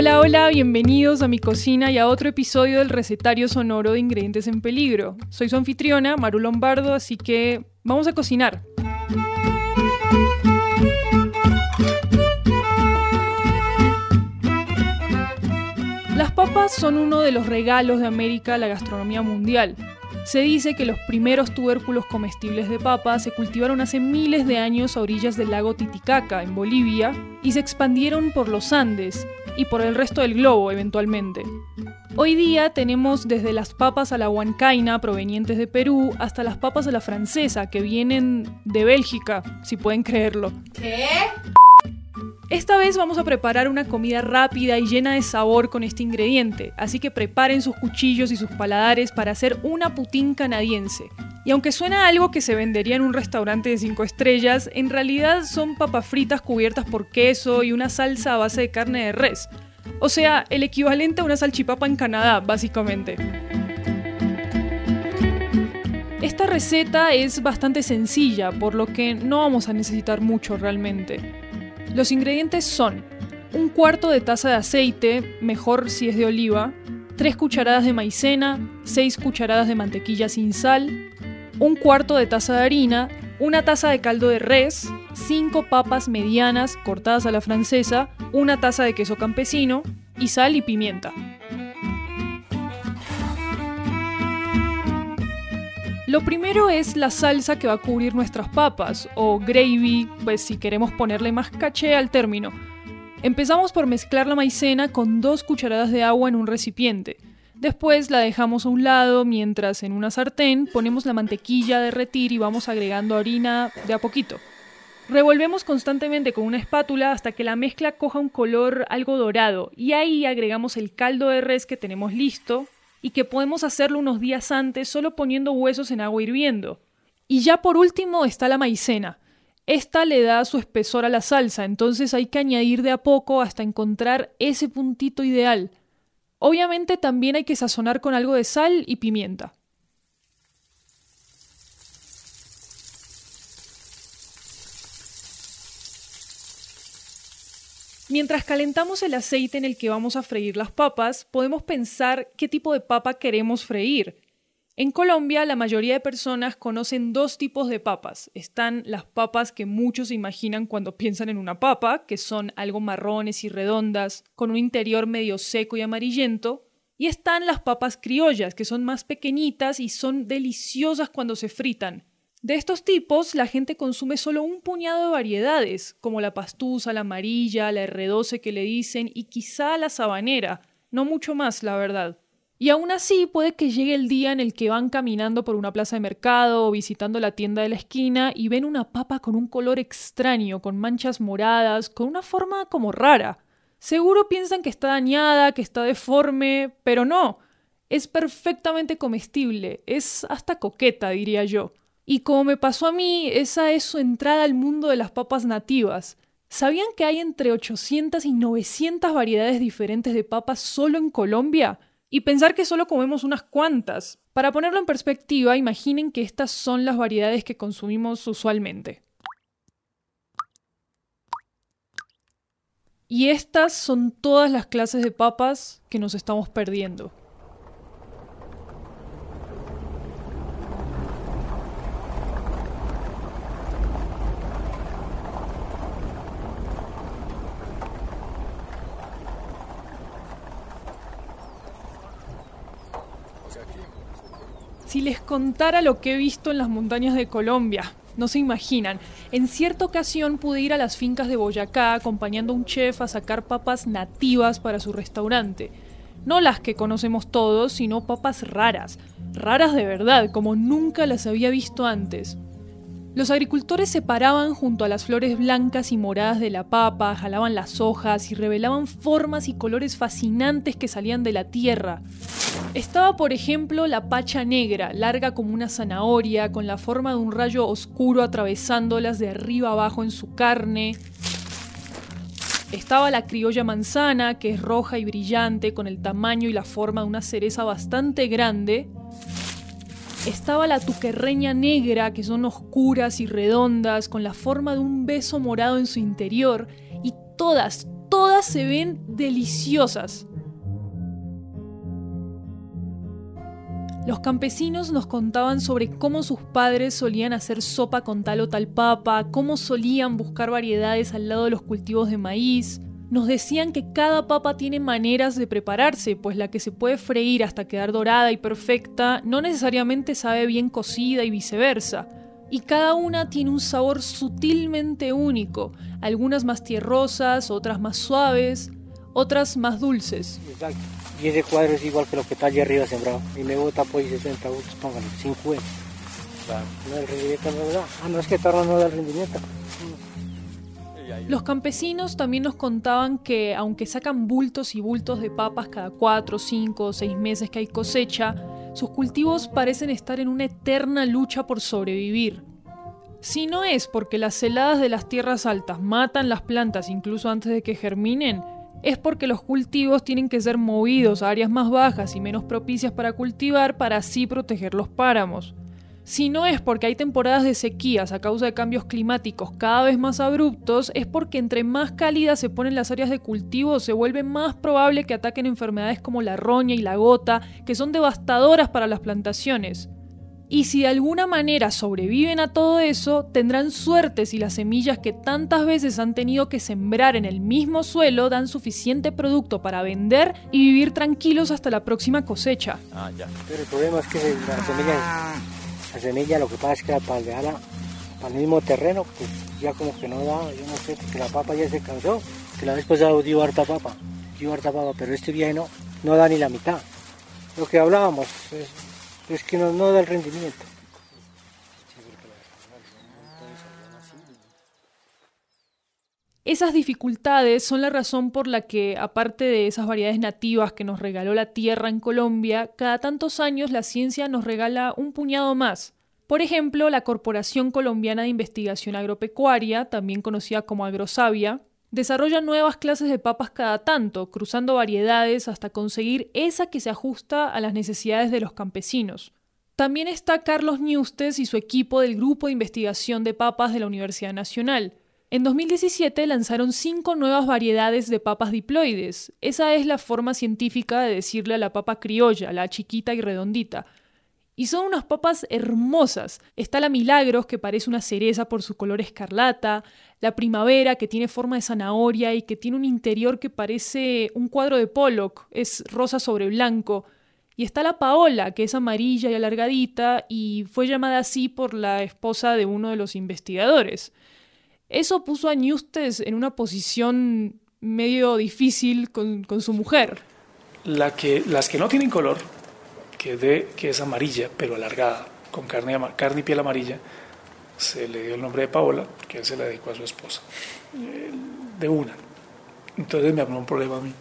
Hola, hola, bienvenidos a mi cocina y a otro episodio del recetario sonoro de ingredientes en peligro. Soy su anfitriona, Maru Lombardo, así que vamos a cocinar. Las papas son uno de los regalos de América a la gastronomía mundial. Se dice que los primeros tubérculos comestibles de papa se cultivaron hace miles de años a orillas del lago Titicaca, en Bolivia, y se expandieron por los Andes y por el resto del globo eventualmente. Hoy día tenemos desde las papas a la huancaina provenientes de Perú hasta las papas a la francesa que vienen de Bélgica, si pueden creerlo. ¿Qué? Esta vez vamos a preparar una comida rápida y llena de sabor con este ingrediente, así que preparen sus cuchillos y sus paladares para hacer una putín canadiense. Y aunque suena algo que se vendería en un restaurante de 5 estrellas, en realidad son papas fritas cubiertas por queso y una salsa a base de carne de res. O sea, el equivalente a una salchipapa en Canadá, básicamente. Esta receta es bastante sencilla, por lo que no vamos a necesitar mucho realmente. Los ingredientes son un cuarto de taza de aceite, mejor si es de oliva, 3 cucharadas de maicena, 6 cucharadas de mantequilla sin sal, un cuarto de taza de harina, una taza de caldo de res, 5 papas medianas cortadas a la francesa, una taza de queso campesino y sal y pimienta. Lo primero es la salsa que va a cubrir nuestras papas, o gravy, pues si queremos ponerle más caché al término. Empezamos por mezclar la maicena con dos cucharadas de agua en un recipiente. Después la dejamos a un lado mientras en una sartén ponemos la mantequilla a derretir y vamos agregando harina de a poquito. Revolvemos constantemente con una espátula hasta que la mezcla coja un color algo dorado y ahí agregamos el caldo de res que tenemos listo, y que podemos hacerlo unos días antes solo poniendo huesos en agua hirviendo. Y ya por último está la maicena. Esta le da su espesor a la salsa, entonces hay que añadir de a poco hasta encontrar ese puntito ideal. Obviamente también hay que sazonar con algo de sal y pimienta. Mientras calentamos el aceite en el que vamos a freír las papas, podemos pensar qué tipo de papa queremos freír. En Colombia, la mayoría de personas conocen dos tipos de papas. Están las papas que muchos imaginan cuando piensan en una papa, que son algo marrones y redondas, con un interior medio seco y amarillento. Y están las papas criollas, que son más pequeñitas y son deliciosas cuando se fritan. De estos tipos, la gente consume solo un puñado de variedades, como la pastusa, la amarilla, la R12 que le dicen y quizá la sabanera, no mucho más, la verdad. Y aún así puede que llegue el día en el que van caminando por una plaza de mercado o visitando la tienda de la esquina y ven una papa con un color extraño, con manchas moradas, con una forma como rara. Seguro piensan que está dañada, que está deforme, pero no. Es perfectamente comestible, es hasta coqueta, diría yo. Y como me pasó a mí, esa es su entrada al mundo de las papas nativas. ¿Sabían que hay entre 800 y 900 variedades diferentes de papas solo en Colombia? Y pensar que solo comemos unas cuantas. Para ponerlo en perspectiva, imaginen que estas son las variedades que consumimos usualmente. Y estas son todas las clases de papas que nos estamos perdiendo. Si les contara lo que he visto en las montañas de Colombia, no se imaginan. En cierta ocasión pude ir a las fincas de Boyacá acompañando a un chef a sacar papas nativas para su restaurante. No las que conocemos todos, sino papas raras. Raras de verdad, como nunca las había visto antes. Los agricultores se paraban junto a las flores blancas y moradas de la papa, jalaban las hojas y revelaban formas y colores fascinantes que salían de la tierra. Estaba, por ejemplo, la pacha negra, larga como una zanahoria, con la forma de un rayo oscuro atravesándolas de arriba abajo en su carne. Estaba la criolla manzana, que es roja y brillante, con el tamaño y la forma de una cereza bastante grande. Estaba la tuquerreña negra, que son oscuras y redondas, con la forma de un beso morado en su interior, y todas, todas se ven deliciosas. Los campesinos nos contaban sobre cómo sus padres solían hacer sopa con tal o tal papa, cómo solían buscar variedades al lado de los cultivos de maíz. Nos decían que cada papa tiene maneras de prepararse, pues la que se puede freír hasta quedar dorada y perfecta no necesariamente sabe bien cocida y viceversa. Y cada una tiene un sabor sutilmente único, algunas más tierrosas, otras más suaves, otras más dulces. Y ese cuadro es igual que lo que está allá arriba sembrado. Y me vota pues 60 votos, póngale, 50. Claro. No, el rendimiento no da. Ah, no es que tarda no da el rendimiento. Los campesinos también nos contaban que, aunque sacan bultos y bultos de papas cada 4, 5 o 6 meses que hay cosecha, sus cultivos parecen estar en una eterna lucha por sobrevivir. Si no es porque las heladas de las tierras altas matan las plantas incluso antes de que germinen, es porque los cultivos tienen que ser movidos a áreas más bajas y menos propicias para cultivar para así proteger los páramos. Si no es porque hay temporadas de sequías a causa de cambios climáticos cada vez más abruptos, es porque entre más cálidas se ponen las áreas de cultivo, se vuelve más probable que ataquen enfermedades como la roña y la gota, que son devastadoras para las plantaciones. Y si de alguna manera sobreviven a todo eso, tendrán suerte si las semillas que tantas veces han tenido que sembrar en el mismo suelo dan suficiente producto para vender y vivir tranquilos hasta la próxima cosecha. Ah, ya. Pero el problema es que la semilla, la semilla lo que pasa es que para dejarla el mismo terreno, pues ya como que no da, yo no sé, porque la papa ya se cansó, que la vez pasada dio harta papa, dio harta papa, pero este viaje no, no da ni la mitad. Lo que hablábamos, es, es que no, no da el rendimiento. Esas dificultades son la razón por la que, aparte de esas variedades nativas que nos regaló la tierra en Colombia, cada tantos años la ciencia nos regala un puñado más. Por ejemplo, la Corporación Colombiana de Investigación Agropecuaria, también conocida como Agrosavia, desarrolla nuevas clases de papas cada tanto, cruzando variedades hasta conseguir esa que se ajusta a las necesidades de los campesinos. También está Carlos Newstes y su equipo del Grupo de Investigación de Papas de la Universidad Nacional. En 2017 lanzaron cinco nuevas variedades de papas diploides. Esa es la forma científica de decirle a la papa criolla, la chiquita y redondita. Y son unas papas hermosas. Está la Milagros, que parece una cereza por su color escarlata, la Primavera, que tiene forma de zanahoria y que tiene un interior que parece un cuadro de Pollock, es rosa sobre blanco. Y está la Paola, que es amarilla y alargadita, y fue llamada así por la esposa de uno de los investigadores. Eso puso a Newstes en una posición medio difícil con, con su mujer. La que, las que no tienen color, que, de, que es amarilla, pero alargada, con carne, carne y piel amarilla, se le dio el nombre de Paola, que él se la dedicó a su esposa, de una. Entonces me habló un problema a mí.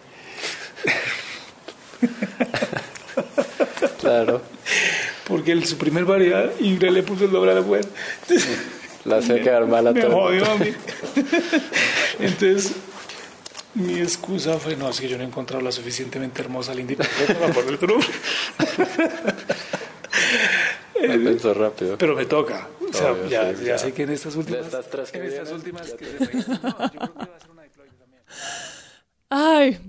claro. Porque el, su primer variedad, y le puso el nombre a la mujer. La hace quedar mal a Me jodió a mí. Entonces, mi excusa fue, no, es que yo no he encontrado la suficientemente hermosa, linda y perfecta para poner tu nombre. Me pensó rápido. Pero me toca. O sea, Obvio, ya, sí, ya ya. sé que en estas últimas. estas tres que en estas vienen, últimas ya que te- se registran. No, yo creo que va a ser una diploide también. Ay,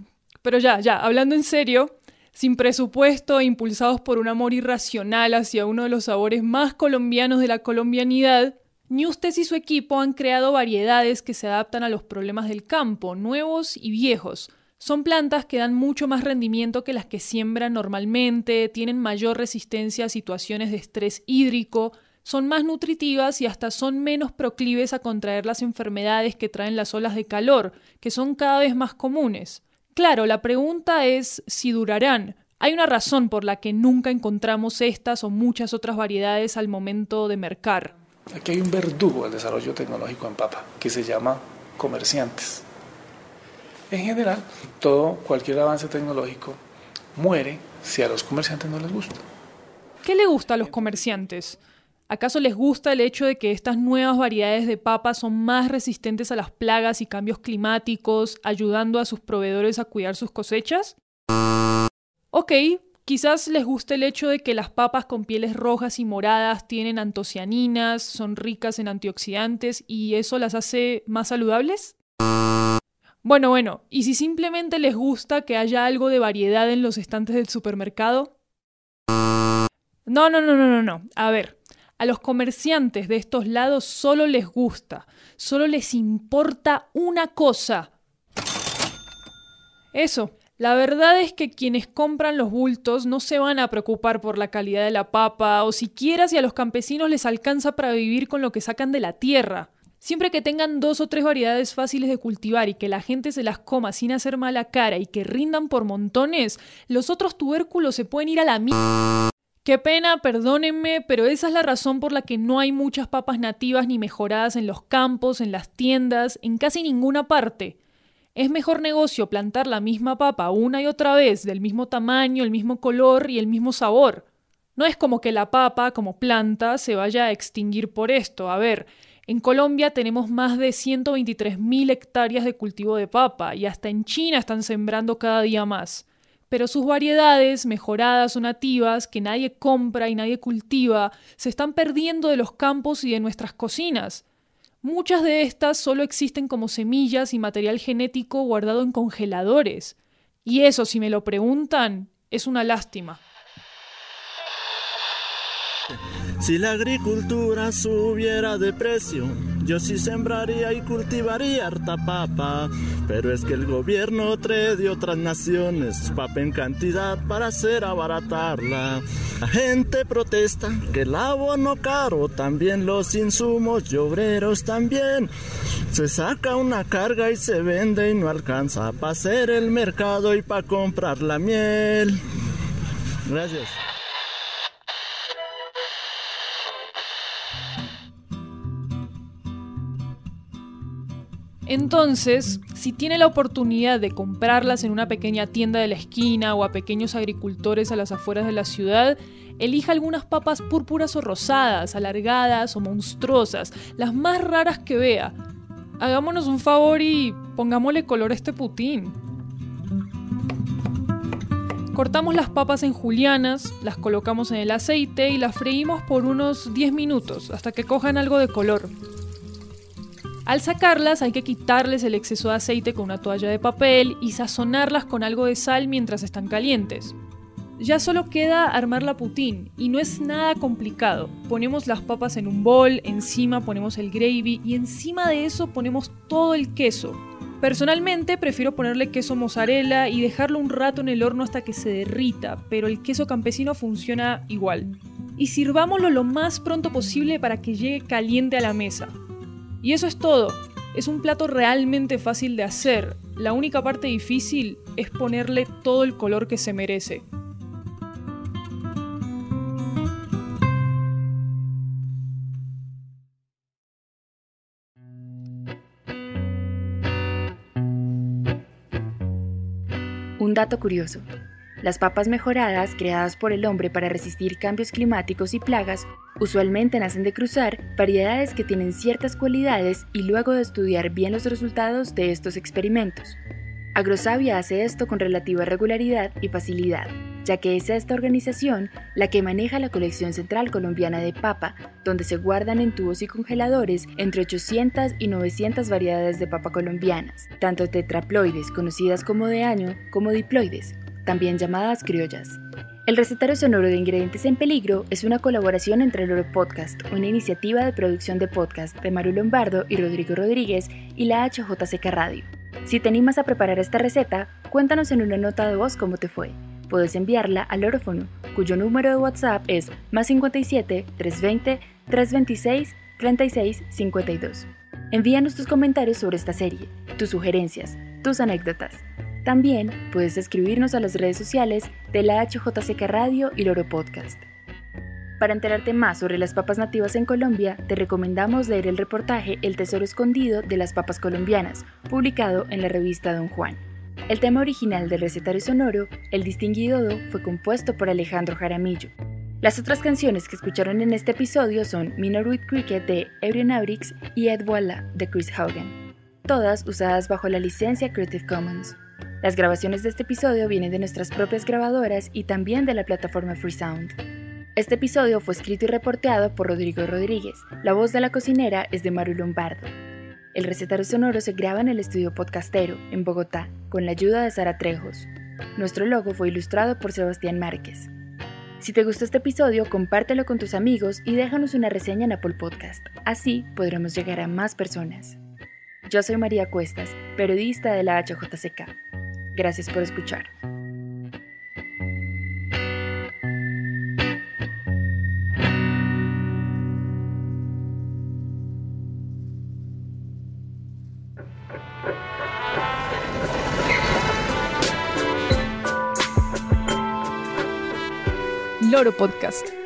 pero ya, ya, hablando en serio, sin presupuesto e impulsados por un amor irracional hacia uno de los sabores más colombianos de la colombianidad, Newstes y su equipo han creado variedades que se adaptan a los problemas del campo, nuevos y viejos. Son plantas que dan mucho más rendimiento que las que siembran normalmente, tienen mayor resistencia a situaciones de estrés hídrico, son más nutritivas y hasta son menos proclives a contraer las enfermedades que traen las olas de calor, que son cada vez más comunes. Claro, la pregunta es si durarán. Hay una razón por la que nunca encontramos estas o muchas otras variedades al momento de mercar. Aquí hay un verdugo del desarrollo tecnológico en papa que se llama comerciantes. En general, todo, cualquier avance tecnológico muere si a los comerciantes no les gusta. ¿Qué le gusta a los comerciantes? ¿Acaso les gusta el hecho de que estas nuevas variedades de papas son más resistentes a las plagas y cambios climáticos, ayudando a sus proveedores a cuidar sus cosechas? Ok, quizás les guste el hecho de que las papas con pieles rojas y moradas tienen antocianinas, son ricas en antioxidantes y eso las hace más saludables. Bueno, bueno, ¿y si simplemente les gusta que haya algo de variedad en los estantes del supermercado? No, no, no, no, no, no. A ver, a los comerciantes de estos lados solo les gusta, solo les importa una cosa. Eso, la verdad es que quienes compran los bultos no se van a preocupar por la calidad de la papa o siquiera si a los campesinos les alcanza para vivir con lo que sacan de la tierra. Siempre que tengan dos o tres variedades fáciles de cultivar y que la gente se las coma sin hacer mala cara y que rindan por montones, los otros tubérculos se pueden ir a la mierda. Qué pena, perdónenme, pero esa es la razón por la que no hay muchas papas nativas ni mejoradas en los campos, en las tiendas, en casi ninguna parte. Es mejor negocio plantar la misma papa una y otra vez, del mismo tamaño, el mismo color y el mismo sabor. No es como que la papa, como planta, se vaya a extinguir por esto. A ver, en Colombia tenemos más de 123.000 hectáreas de cultivo de papa y hasta en China están sembrando cada día más. Pero sus variedades, mejoradas o nativas, que nadie compra y nadie cultiva, se están perdiendo de los campos y de nuestras cocinas. Muchas de estas solo existen como semillas y material genético guardado en congeladores. Y eso, si me lo preguntan, es una lástima. Si la agricultura subiera de precio, yo sí sembraría y cultivaría harta papa. Pero es que el gobierno trae de otras naciones papa en cantidad para hacer abaratarla. La gente protesta que el abono caro, también los insumos y obreros también. Se saca una carga y se vende y no alcanza para hacer el mercado y para comprar la miel. Gracias. Entonces, si tiene la oportunidad de comprarlas en una pequeña tienda de la esquina o a pequeños agricultores a las afueras de la ciudad, elija algunas papas púrpuras o rosadas, alargadas o monstruosas, las más raras que vea. Hagámonos un favor y pongámosle color a este putín. Cortamos las papas en julianas, las colocamos en el aceite y las freímos por unos 10 minutos hasta que cojan algo de color. Al sacarlas hay que quitarles el exceso de aceite con una toalla de papel y sazonarlas con algo de sal mientras están calientes. Ya solo queda armar la putín y no es nada complicado. Ponemos las papas en un bol, encima ponemos el gravy y encima de eso ponemos todo el queso. Personalmente prefiero ponerle queso mozzarella y dejarlo un rato en el horno hasta que se derrita, pero el queso campesino funciona igual. Y sirvámoslo lo más pronto posible para que llegue caliente a la mesa. Y eso es todo. Es un plato realmente fácil de hacer. La única parte difícil es ponerle todo el color que se merece. Un dato curioso. Las papas mejoradas, creadas por el hombre para resistir cambios climáticos y plagas, usualmente nacen de cruzar variedades que tienen ciertas cualidades y luego de estudiar bien los resultados de estos experimentos. Agrosavia hace esto con relativa regularidad y facilidad, ya que es esta organización la que maneja la colección central colombiana de papa, donde se guardan en tubos y congeladores entre 800 y 900 variedades de papa colombianas, tanto tetraploides, conocidas como de año, como diploides, también llamadas criollas. El recetario sonoro de Ingredientes en Peligro es una colaboración entre el Oro Podcast, una iniciativa de producción de podcast de Maru Lombardo y Rodrigo Rodríguez y la HJCK Radio. Si te animas a preparar esta receta, cuéntanos en una nota de voz cómo te fue. Puedes enviarla al Orófono, cuyo número de WhatsApp es más 57 320 326 36 52. Envíanos tus comentarios sobre esta serie, tus sugerencias, tus anécdotas. También puedes escribirnos a las redes sociales de la HJCK Radio y Loro Podcast. Para enterarte más sobre las papas nativas en Colombia, te recomendamos leer el reportaje El Tesoro Escondido de las Papas Colombianas, publicado en la revista Don Juan. El tema original del recetario sonoro, El Distinguido Do, fue compuesto por Alejandro Jaramillo. Las otras canciones que escucharon en este episodio son Minoruit Cricket de Eurian Aurix y Ed Voila de Chris Hogan, todas usadas bajo la licencia Creative Commons. Las grabaciones de este episodio vienen de nuestras propias grabadoras y también de la plataforma Freesound. Este episodio fue escrito y reporteado por Rodrigo Rodríguez. La voz de la cocinera es de Maru Lombardo. El recetario sonoro se graba en el estudio Podcastero, en Bogotá, con la ayuda de Sara Trejos. Nuestro logo fue ilustrado por Sebastián Márquez. Si te gustó este episodio, compártelo con tus amigos y déjanos una reseña en Apple Podcast. Así podremos llegar a más personas. Yo soy María Cuestas, periodista de la HJCK. Gracias por escuchar. Loro Podcast.